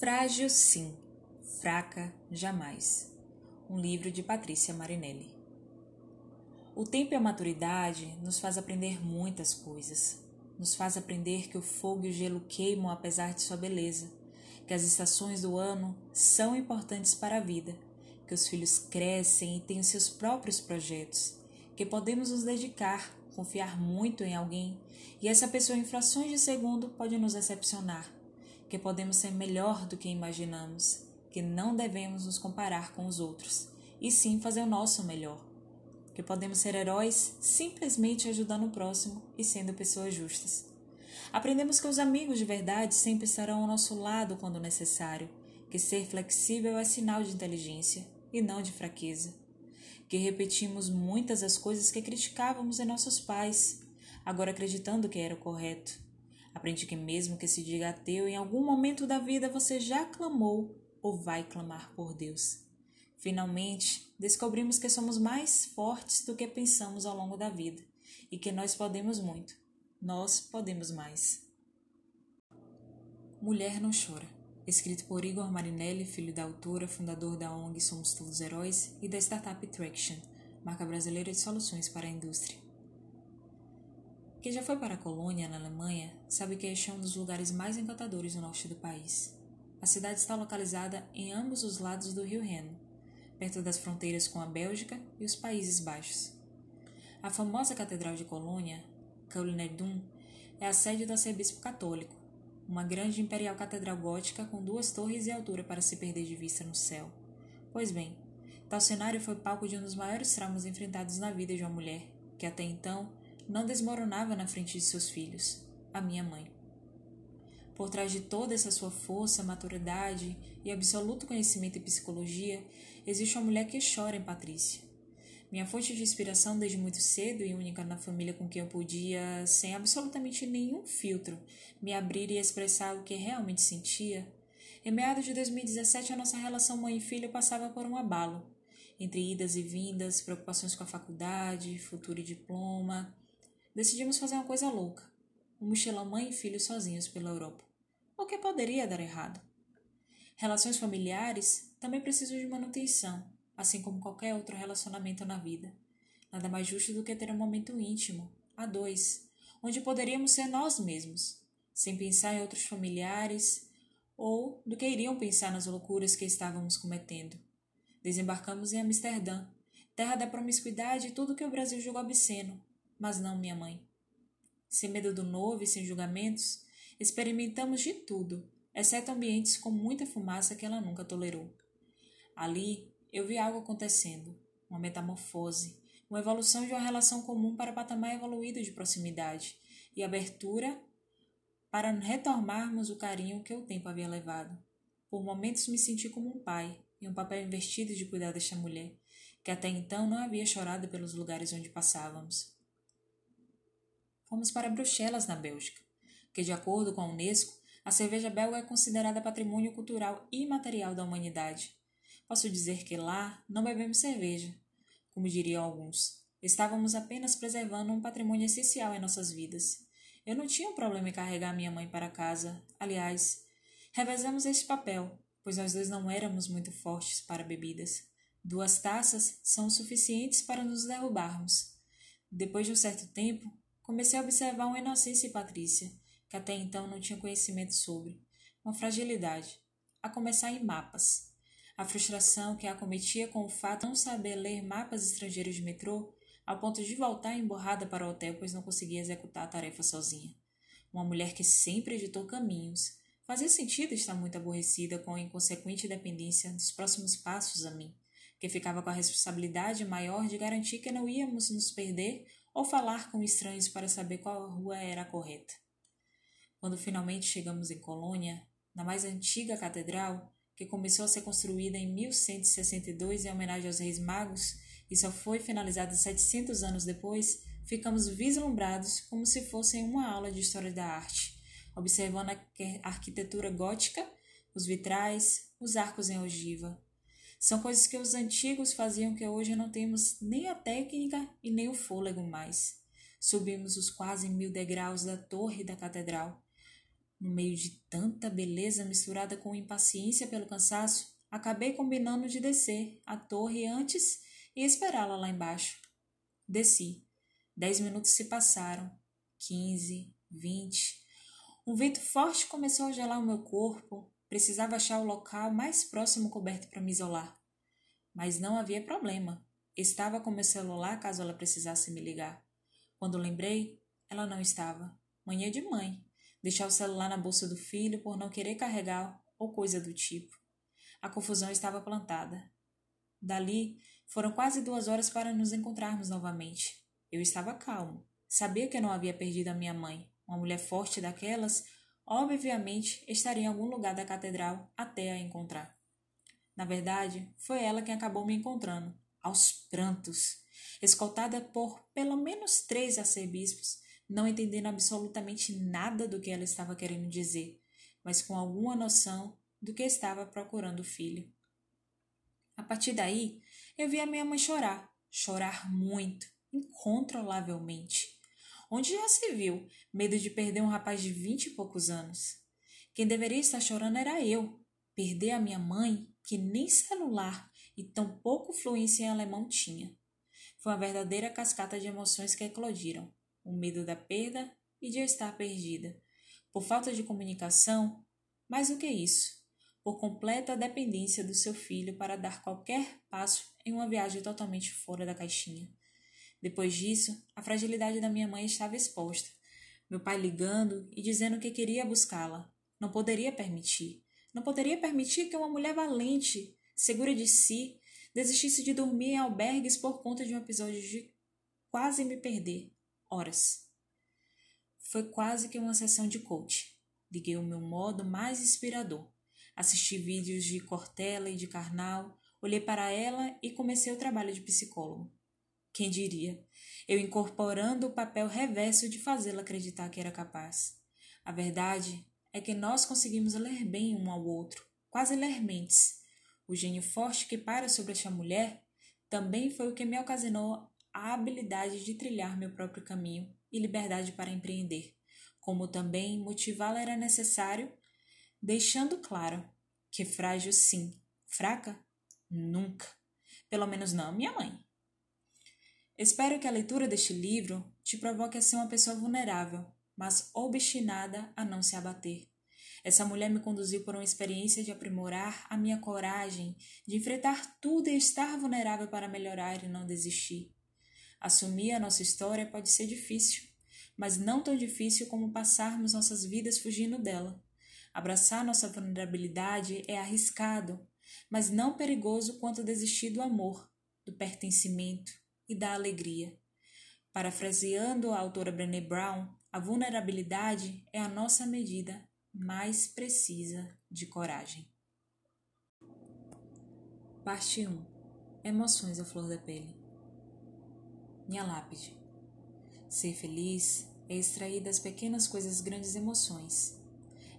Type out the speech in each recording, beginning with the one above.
Frágil sim, fraca jamais. Um livro de Patrícia Marinelli. O tempo e a maturidade nos faz aprender muitas coisas. Nos faz aprender que o fogo e o gelo queimam apesar de sua beleza, que as estações do ano são importantes para a vida, que os filhos crescem e têm seus próprios projetos, que podemos nos dedicar, confiar muito em alguém e essa pessoa em frações de segundo pode nos decepcionar que podemos ser melhor do que imaginamos, que não devemos nos comparar com os outros, e sim fazer o nosso melhor, que podemos ser heróis simplesmente ajudando o próximo e sendo pessoas justas. Aprendemos que os amigos de verdade sempre estarão ao nosso lado quando necessário, que ser flexível é sinal de inteligência e não de fraqueza, que repetimos muitas das coisas que criticávamos em nossos pais, agora acreditando que era o correto Aprendi que, mesmo que se diga ateu, em algum momento da vida você já clamou ou vai clamar por Deus. Finalmente, descobrimos que somos mais fortes do que pensamos ao longo da vida e que nós podemos muito. Nós podemos mais. Mulher não chora. Escrito por Igor Marinelli, filho da autora, fundador da ONG Somos Todos Heróis e da startup Traction, marca brasileira de soluções para a indústria. Quem já foi para a colônia, na Alemanha, sabe que este é um dos lugares mais encantadores do norte do país. A cidade está localizada em ambos os lados do rio Reno, perto das fronteiras com a Bélgica e os Países Baixos. A famosa Catedral de Colônia, Kölnerdum, é a sede do arcebispo católico, uma grande imperial catedral gótica com duas torres e altura para se perder de vista no céu. Pois bem, tal cenário foi palco de um dos maiores traumas enfrentados na vida de uma mulher, que até então não desmoronava na frente de seus filhos, a minha mãe. Por trás de toda essa sua força, maturidade e absoluto conhecimento em psicologia, existe uma mulher que chora em Patrícia. Minha fonte de inspiração desde muito cedo e única na família com quem eu podia, sem absolutamente nenhum filtro, me abrir e expressar o que realmente sentia. Em meados de 2017, a nossa relação mãe e filho passava por um abalo. Entre idas e vindas, preocupações com a faculdade, futuro e diploma, decidimos fazer uma coisa louca: um mochilão mãe e filho sozinhos pela Europa. O que poderia dar errado? Relações familiares também precisam de manutenção, assim como qualquer outro relacionamento na vida. Nada mais justo do que ter um momento íntimo, a dois, onde poderíamos ser nós mesmos, sem pensar em outros familiares ou do que iriam pensar nas loucuras que estávamos cometendo. Desembarcamos em Amsterdã, terra da promiscuidade e tudo que o Brasil julga obsceno, mas não minha mãe. Sem medo do novo e sem julgamentos, experimentamos de tudo, exceto ambientes com muita fumaça que ela nunca tolerou. Ali eu vi algo acontecendo, uma metamorfose, uma evolução de uma relação comum para patamar evoluído de proximidade e abertura para retomarmos o carinho que o tempo havia levado. Por momentos me senti como um pai, em um papel investido de cuidar desta mulher, que até então não havia chorado pelos lugares onde passávamos. Fomos para Bruxelas, na Bélgica, que, de acordo com a Unesco, a cerveja belga é considerada patrimônio cultural imaterial da humanidade. Posso dizer que lá não bebemos cerveja, como diriam alguns. Estávamos apenas preservando um patrimônio essencial em nossas vidas. Eu não tinha um problema em carregar minha mãe para casa. Aliás, revezamos esse papel, pois nós dois não éramos muito fortes para bebidas. Duas taças são suficientes para nos derrubarmos. Depois de um certo tempo, Comecei a observar uma inocência em Patrícia, que até então não tinha conhecimento sobre, uma fragilidade, a começar em mapas. A frustração que a acometia com o fato de não saber ler mapas estrangeiros de metrô, ao ponto de voltar emborrada para o hotel, pois não conseguia executar a tarefa sozinha. Uma mulher que sempre editou caminhos. Fazia sentido estar muito aborrecida com a inconsequente dependência dos próximos passos a mim, que ficava com a responsabilidade maior de garantir que não íamos nos perder ou falar com estranhos para saber qual rua era a correta. Quando finalmente chegamos em Colônia, na mais antiga catedral, que começou a ser construída em 1162 em homenagem aos Reis Magos e só foi finalizada 700 anos depois, ficamos vislumbrados como se fosse uma aula de história da arte, observando a arquitetura gótica, os vitrais, os arcos em ogiva, são coisas que os antigos faziam que hoje não temos nem a técnica e nem o fôlego mais. Subimos os quase mil degraus da torre da catedral. No meio de tanta beleza misturada com impaciência pelo cansaço, acabei combinando de descer a torre antes e esperá-la lá embaixo. Desci. Dez minutos se passaram. Quinze, vinte. Um vento forte começou a gelar o meu corpo. Precisava achar o local mais próximo coberto para me isolar. Mas não havia problema. Estava com meu celular caso ela precisasse me ligar. Quando lembrei, ela não estava. Manhã de mãe. Deixar o celular na bolsa do filho por não querer carregar ou coisa do tipo. A confusão estava plantada. Dali, foram quase duas horas para nos encontrarmos novamente. Eu estava calmo. Sabia que eu não havia perdido a minha mãe. Uma mulher forte daquelas, obviamente, estaria em algum lugar da catedral até a encontrar. Na verdade, foi ela quem acabou me encontrando, aos prantos, escoltada por pelo menos três arcebispos, não entendendo absolutamente nada do que ela estava querendo dizer, mas com alguma noção do que estava procurando o filho. A partir daí, eu vi a minha mãe chorar, chorar muito, incontrolavelmente. Onde já se viu medo de perder um rapaz de vinte e poucos anos? Quem deveria estar chorando era eu. Perder a minha mãe, que nem celular e tão pouco fluência em alemão tinha. Foi uma verdadeira cascata de emoções que eclodiram: o medo da perda e de estar perdida. Por falta de comunicação, mais do que isso, por completa dependência do seu filho para dar qualquer passo em uma viagem totalmente fora da caixinha. Depois disso, a fragilidade da minha mãe estava exposta. Meu pai ligando e dizendo que queria buscá-la. Não poderia permitir. Não poderia permitir que uma mulher valente, segura de si, desistisse de dormir em albergues por conta de um episódio de quase me perder. Horas. Foi quase que uma sessão de coach. Liguei o meu modo mais inspirador. Assisti vídeos de Cortella e de Karnal, olhei para ela e comecei o trabalho de psicólogo. Quem diria? Eu incorporando o papel reverso de fazê-la acreditar que era capaz. A verdade é que nós conseguimos ler bem um ao outro, quase ler mentes. O gênio forte que para sobre esta mulher também foi o que me ocasionou a habilidade de trilhar meu próprio caminho e liberdade para empreender, como também motivá-la era necessário deixando claro que frágil sim, fraca nunca, pelo menos não minha mãe. Espero que a leitura deste livro te provoque a ser uma pessoa vulnerável, mas obstinada a não se abater. Essa mulher me conduziu por uma experiência de aprimorar a minha coragem, de enfrentar tudo e estar vulnerável para melhorar e não desistir. Assumir a nossa história pode ser difícil, mas não tão difícil como passarmos nossas vidas fugindo dela. Abraçar nossa vulnerabilidade é arriscado, mas não perigoso quanto desistir do amor, do pertencimento e da alegria. Parafraseando a autora Brené Brown, a vulnerabilidade é a nossa medida mais precisa de coragem. Parte 1 Emoções à flor da pele. Minha lápide. Ser feliz é extrair das pequenas coisas grandes emoções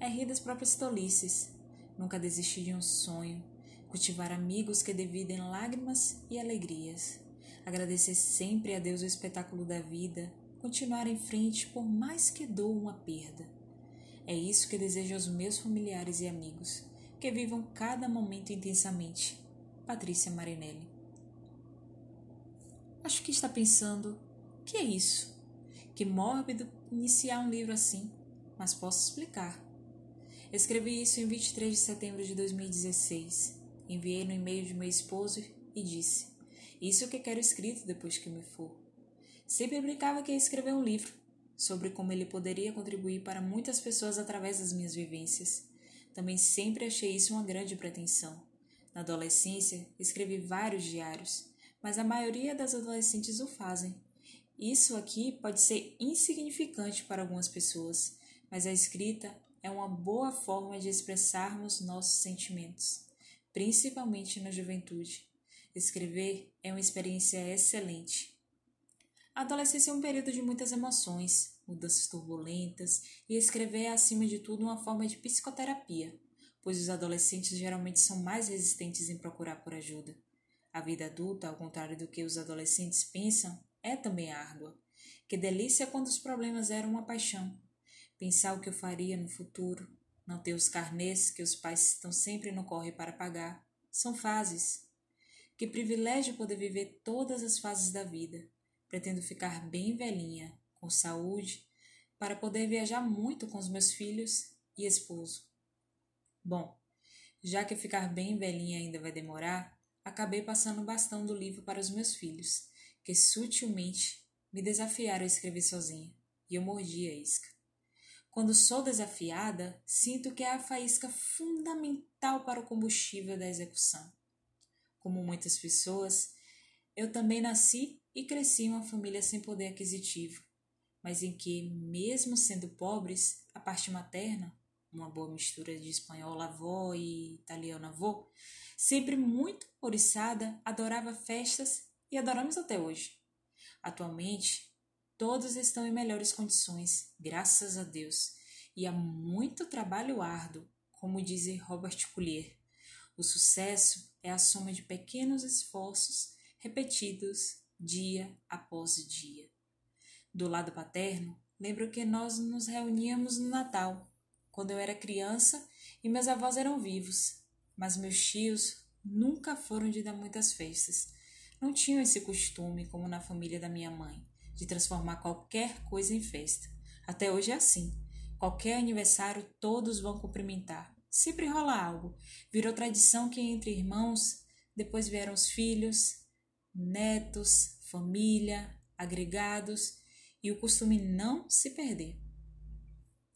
é rir das próprias tolices, nunca desistir de um sonho, cultivar amigos que dividem lágrimas e alegrias, agradecer sempre a Deus o espetáculo da vida, continuar em frente por mais que doa uma perda. É isso que desejo aos meus familiares e amigos, que vivam cada momento intensamente. Patrícia Marinelli. Acho que está pensando: que é isso? Que mórbido iniciar um livro assim, mas posso explicar. Escrevi isso em 23 de setembro de 2016. Enviei no e-mail de meu esposo e disse: Isso que quero escrito depois que me for. Sempre brincava que ia escrever um livro sobre como ele poderia contribuir para muitas pessoas através das minhas vivências. Também sempre achei isso uma grande pretensão. Na adolescência, escrevi vários diários, mas a maioria das adolescentes o fazem. Isso aqui pode ser insignificante para algumas pessoas, mas a escrita é uma boa forma de expressarmos nossos sentimentos, principalmente na juventude. Escrever é uma experiência excelente. A adolescência é um período de muitas emoções, mudanças turbulentas, e escrever é, acima de tudo, uma forma de psicoterapia, pois os adolescentes geralmente são mais resistentes em procurar por ajuda. A vida adulta, ao contrário do que os adolescentes pensam, é também árdua. Que delícia quando os problemas eram uma paixão pensar o que eu faria no futuro, não ter os carnês que os pais estão sempre no corre para pagar. São fases. Que privilégio poder viver todas as fases da vida. Pretendo ficar bem velhinha, com saúde, para poder viajar muito com os meus filhos e esposo. Bom, já que ficar bem velhinha ainda vai demorar, acabei passando o bastão do livro para os meus filhos, que sutilmente me desafiaram a escrever sozinha, e eu mordi a isca. Quando sou desafiada, sinto que é a faísca fundamental para o combustível da execução. Como muitas pessoas, eu também nasci e cresci em uma família sem poder aquisitivo, mas em que, mesmo sendo pobres, a parte materna, uma boa mistura de espanhola avó e italiana avô, sempre muito oriçada, adorava festas e adoramos até hoje. Atualmente, Todos estão em melhores condições, graças a Deus, e há muito trabalho árduo, como diz Robert Collier. O sucesso é a soma de pequenos esforços repetidos dia após dia. Do lado paterno, lembro que nós nos reuníamos no Natal, quando eu era criança e meus avós eram vivos, mas meus tios nunca foram de dar muitas festas. Não tinham esse costume como na família da minha mãe de transformar qualquer coisa em festa. Até hoje é assim. Qualquer aniversário todos vão cumprimentar. Sempre rola algo. Virou tradição que entre irmãos, depois vieram os filhos, netos, família, agregados e o costume não se perder.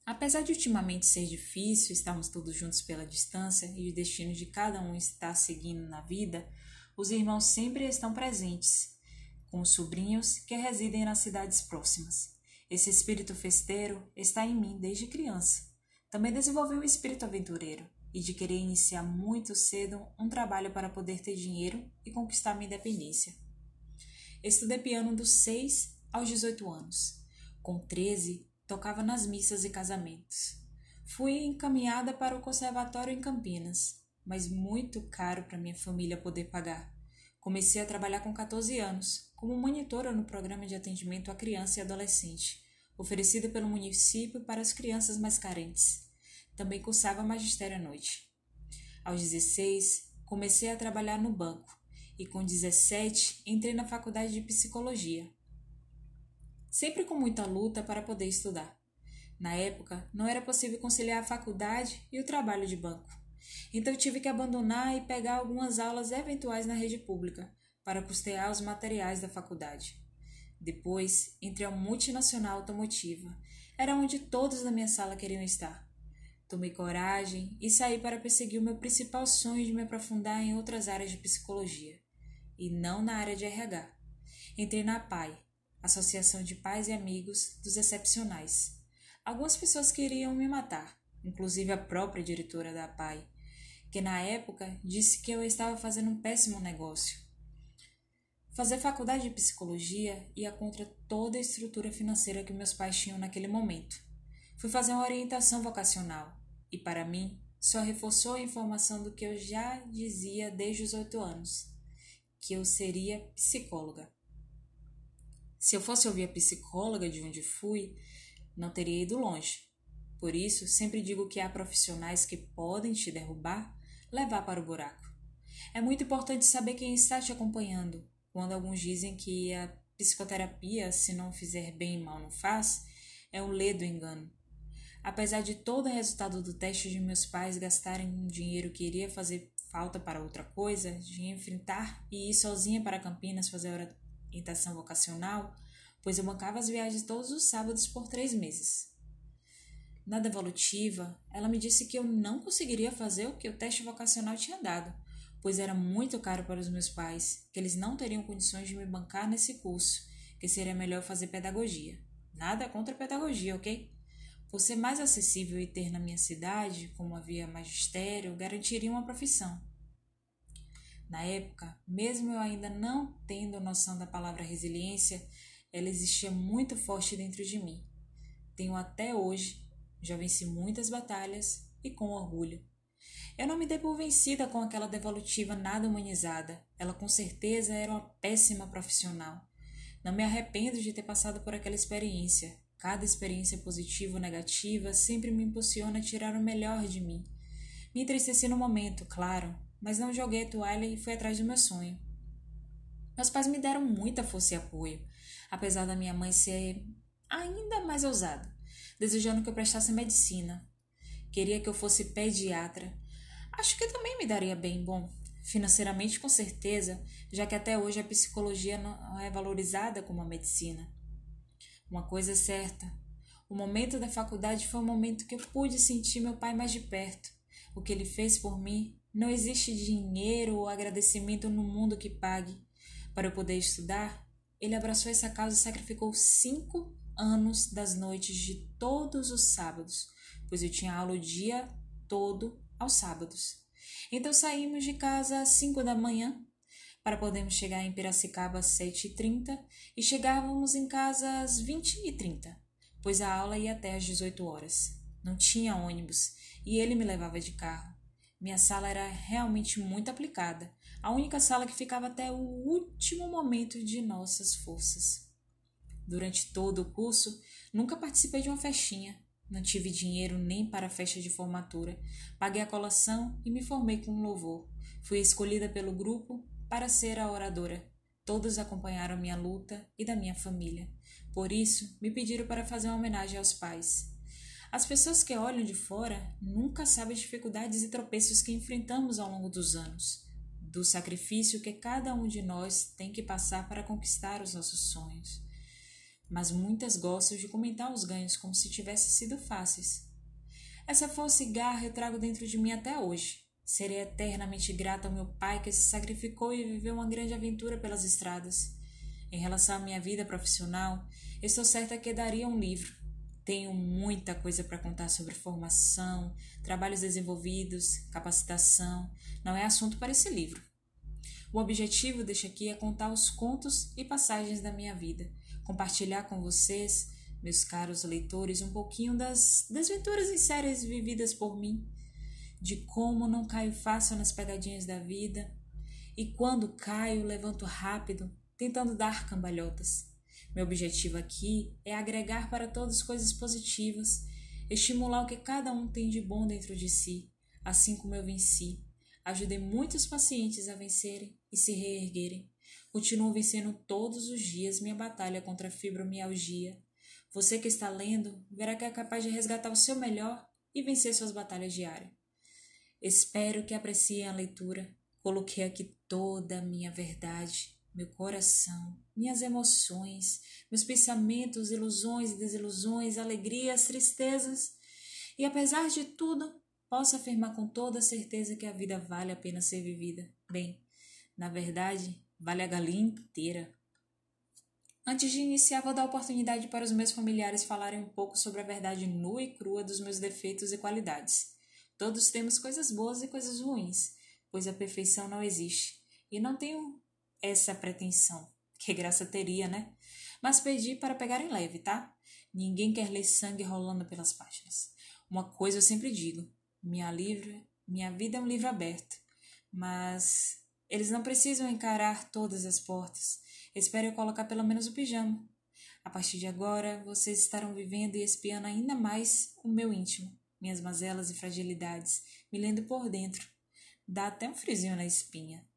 Apesar de ultimamente ser difícil estarmos todos juntos pela distância e o destino de cada um estar seguindo na vida, os irmãos sempre estão presentes com os sobrinhos que residem nas cidades próximas. Esse espírito festeiro está em mim desde criança. Também desenvolvi o espírito aventureiro e de querer iniciar muito cedo um trabalho para poder ter dinheiro e conquistar minha independência. Estudei piano dos 6 aos 18 anos. Com 13, tocava nas missas e casamentos. Fui encaminhada para o conservatório em Campinas, mas muito caro para minha família poder pagar. Comecei a trabalhar com 14 anos, como monitora no programa de atendimento à criança e adolescente, oferecido pelo município para as crianças mais carentes. Também cursava magistério à noite. Aos 16, comecei a trabalhar no banco e com 17 entrei na faculdade de psicologia. Sempre com muita luta para poder estudar. Na época, não era possível conciliar a faculdade e o trabalho de banco. Então tive que abandonar e pegar algumas aulas eventuais na rede pública para custear os materiais da faculdade. Depois, entrei ao multinacional automotiva. Era onde todos da minha sala queriam estar. Tomei coragem e saí para perseguir o meu principal sonho de me aprofundar em outras áreas de psicologia, e não na área de RH. Entrei na PAI, Associação de Pais e Amigos dos Excepcionais. Algumas pessoas queriam me matar, inclusive a própria diretora da PAI, que na época disse que eu estava fazendo um péssimo negócio. Fazer faculdade de psicologia ia contra toda a estrutura financeira que meus pais tinham naquele momento. Fui fazer uma orientação vocacional e, para mim, só reforçou a informação do que eu já dizia desde os oito anos, que eu seria psicóloga. Se eu fosse ouvir a psicóloga de onde fui, não teria ido longe. Por isso, sempre digo que há profissionais que podem te derrubar, levar para o buraco. É muito importante saber quem está te acompanhando. Quando alguns dizem que a psicoterapia, se não fizer bem e mal não faz, é um ledo engano. Apesar de todo o resultado do teste de meus pais gastarem um dinheiro que iria fazer falta para outra coisa, de enfrentar e ir sozinha para Campinas fazer orientação vocacional, pois eu bancava as viagens todos os sábados por três meses. Na devolutiva, ela me disse que eu não conseguiria fazer o que o teste vocacional tinha dado, pois era muito caro para os meus pais, que eles não teriam condições de me bancar nesse curso, que seria melhor fazer pedagogia. Nada contra pedagogia, ok? Por ser mais acessível e ter na minha cidade, como havia magistério, garantiria uma profissão. Na época, mesmo eu ainda não tendo noção da palavra resiliência, ela existia muito forte dentro de mim. Tenho até hoje já venci muitas batalhas e com orgulho. Eu não me dei por vencida com aquela devolutiva nada humanizada. Ela com certeza era uma péssima profissional. Não me arrependo de ter passado por aquela experiência. Cada experiência positiva ou negativa sempre me impulsiona a tirar o melhor de mim. Me entristeci no momento, claro, mas não joguei a toalha e fui atrás do meu sonho. Meus pais me deram muita força e apoio, apesar da minha mãe ser ainda mais ousada, desejando que eu prestasse medicina. Queria que eu fosse pediatra. Acho que também me daria bem bom, financeiramente com certeza, já que até hoje a psicologia não é valorizada como a medicina. Uma coisa é certa: o momento da faculdade foi o momento que eu pude sentir meu pai mais de perto. O que ele fez por mim não existe dinheiro ou agradecimento no mundo que pague. Para eu poder estudar, ele abraçou essa causa e sacrificou cinco anos das noites de todos os sábados, pois eu tinha aula o dia todo aos sábados. Então saímos de casa às cinco da manhã para podermos chegar em Piracicaba às 7h30 e chegávamos em casa às 20h30, pois a aula ia até às 18 horas. Não tinha ônibus e ele me levava de carro. Minha sala era realmente muito aplicada, a única sala que ficava até o último momento de nossas forças. Durante todo o curso, nunca participei de uma festinha. Não tive dinheiro nem para a festa de formatura. Paguei a colação e me formei com louvor. Fui escolhida pelo grupo para ser a oradora. Todos acompanharam minha luta e da minha família. Por isso, me pediram para fazer uma homenagem aos pais. As pessoas que olham de fora nunca sabem as dificuldades e tropeços que enfrentamos ao longo dos anos, do sacrifício que cada um de nós tem que passar para conquistar os nossos sonhos. Mas muitas gostam de comentar os ganhos como se tivessem sido fáceis. Essa força e garra eu trago dentro de mim até hoje. Serei eternamente grata ao meu pai que se sacrificou e viveu uma grande aventura pelas estradas. Em relação à minha vida profissional, estou certa que daria um livro. Tenho muita coisa para contar sobre formação, trabalhos desenvolvidos, capacitação. Não é assunto para esse livro. O objetivo deste aqui é contar os contos e passagens da minha vida, compartilhar com vocês, meus caros leitores, um pouquinho das desventuras e séries vividas por mim de como não caio fácil nas pegadinhas da vida, e quando caio, levanto rápido, tentando dar cambalhotas. Meu objetivo aqui é agregar para todos coisas positivas, estimular o que cada um tem de bom dentro de si, assim como eu venci. Ajudei muitos pacientes a vencerem e se reerguerem. Continuo vencendo todos os dias minha batalha contra a fibromialgia. Você que está lendo verá que é capaz de resgatar o seu melhor e vencer suas batalhas diárias. Espero que apreciem a leitura. Coloquei aqui toda a minha verdade, meu coração, minhas emoções, meus pensamentos, ilusões e desilusões, alegrias, tristezas. E apesar de tudo, posso afirmar com toda certeza que a vida vale a pena ser vivida. Bem, na verdade, vale a galinha inteira. Antes de iniciar, vou dar oportunidade para os meus familiares falarem um pouco sobre a verdade nua e crua dos meus defeitos e qualidades. Todos temos coisas boas e coisas ruins, pois a perfeição não existe. E não tenho essa pretensão. Que graça teria, né? Mas pedi para pegarem leve, tá? Ninguém quer ler sangue rolando pelas páginas. Uma coisa eu sempre digo: minha livro, minha vida é um livro aberto. Mas eles não precisam encarar todas as portas. Espero eu colocar pelo menos o pijama. A partir de agora, vocês estarão vivendo e espiando ainda mais o meu íntimo minhas mazelas e fragilidades, me lendo por dentro. Dá até um frisinho na espinha.